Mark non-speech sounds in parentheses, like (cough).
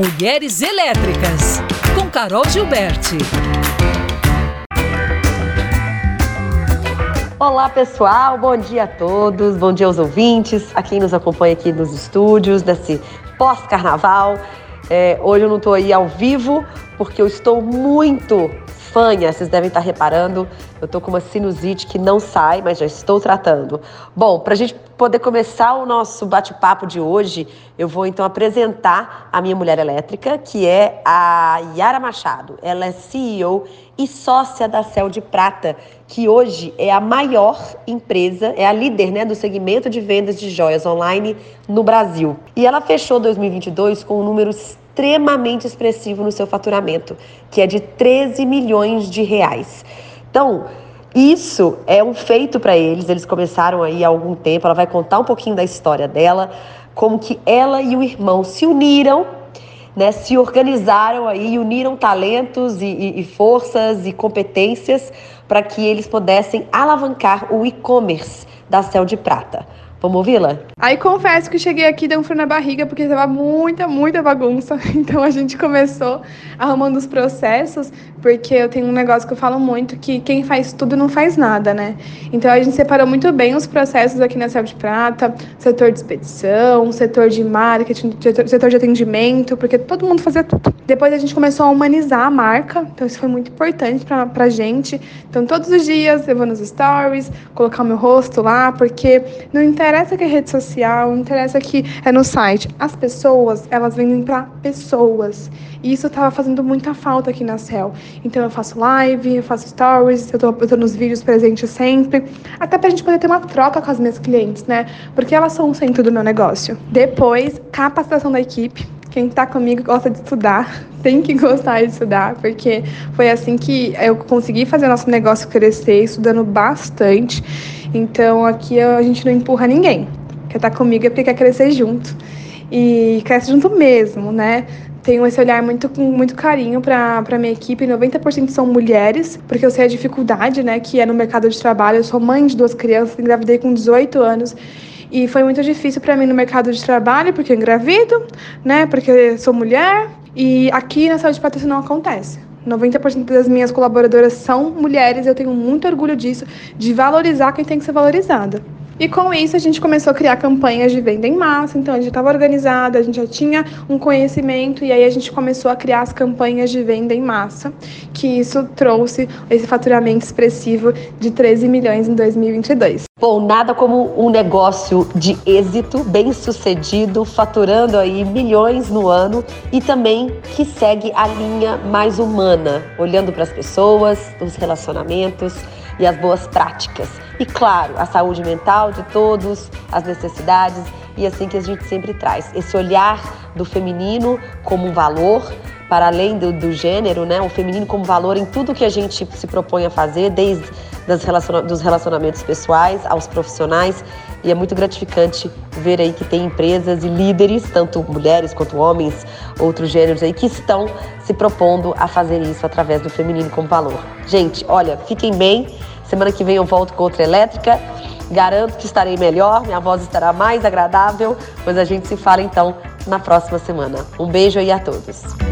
Mulheres Elétricas, com Carol Gilberti. Olá pessoal, bom dia a todos, bom dia aos ouvintes, a quem nos acompanha aqui nos estúdios desse pós-carnaval. É, hoje eu não estou aí ao vivo porque eu estou muito fanha, vocês devem estar reparando, eu tô com uma sinusite que não sai, mas já estou tratando. Bom, para a gente poder começar o nosso bate-papo de hoje, eu vou então apresentar a minha mulher elétrica, que é a Yara Machado. Ela é CEO e sócia da Céu de Prata, que hoje é a maior empresa, é a líder né, do segmento de vendas de joias online no Brasil. E ela fechou 2022 com números extremamente expressivo no seu faturamento, que é de 13 milhões de reais. Então, isso é um feito para eles. Eles começaram aí há algum tempo. Ela vai contar um pouquinho da história dela, como que ela e o irmão se uniram, né, se organizaram aí, uniram talentos e, e, e forças e competências para que eles pudessem alavancar o e-commerce da Céu de Prata. Vamos ouvi-la? Aí confesso que cheguei aqui deu um frio na barriga porque tava muita, muita bagunça. (laughs) Então a gente começou arrumando os processos, porque eu tenho um negócio que eu falo muito que quem faz tudo não faz nada, né? Então a gente separou muito bem os processos aqui na Selva de Prata, setor de expedição, setor de marketing, setor de atendimento, porque todo mundo fazia tudo. Depois a gente começou a humanizar a marca, então isso foi muito importante pra, pra gente. Então todos os dias eu vou nos stories, colocar o meu rosto lá, porque não interessa que é rede social, não interessa que é no site. As pessoas, elas vendem para pessoas. E isso estava fazendo muita falta aqui na Cell. Então eu faço live, eu faço stories, eu tô, eu tô nos vídeos presentes sempre. Até pra gente poder ter uma troca com as minhas clientes, né? Porque elas são o centro do meu negócio. Depois, capacitação da equipe. Quem está comigo gosta de estudar, (laughs) tem que gostar de estudar, porque foi assim que eu consegui fazer nosso negócio crescer, estudando bastante. Então aqui a gente não empurra ninguém. Quer estar tá comigo é porque quer crescer junto. E cresce junto mesmo, né? Tenho esse olhar muito com muito carinho para a minha equipe. 90% são mulheres, porque eu sei a dificuldade, né, que é no mercado de trabalho. Eu sou mãe de duas crianças, engravidei com 18 anos. E foi muito difícil para mim no mercado de trabalho, porque eu engravido, né? Porque sou mulher. E aqui na saúde de não acontece. 90% das minhas colaboradoras são mulheres, eu tenho muito orgulho disso, de valorizar quem tem que ser valorizada. E com isso a gente começou a criar campanhas de venda em massa, então a gente estava organizada, a gente já tinha um conhecimento e aí a gente começou a criar as campanhas de venda em massa, que isso trouxe esse faturamento expressivo de 13 milhões em 2022. Bom, nada como um negócio de êxito, bem sucedido, faturando aí milhões no ano e também que segue a linha mais humana, olhando para as pessoas, os relacionamentos e as boas práticas. E claro, a saúde mental de todos, as necessidades e assim que a gente sempre traz. Esse olhar do feminino como um valor, para além do, do gênero, né? O feminino como valor em tudo que a gente se propõe a fazer, desde das relaciona dos relacionamentos pessoais aos profissionais. E é muito gratificante ver aí que tem empresas e líderes, tanto mulheres quanto homens, outros gêneros aí, que estão se propondo a fazer isso através do feminino como valor. Gente, olha, fiquem bem. Semana que vem eu volto com outra elétrica. Garanto que estarei melhor, minha voz estará mais agradável, mas a gente se fala então na próxima semana. Um beijo aí a todos.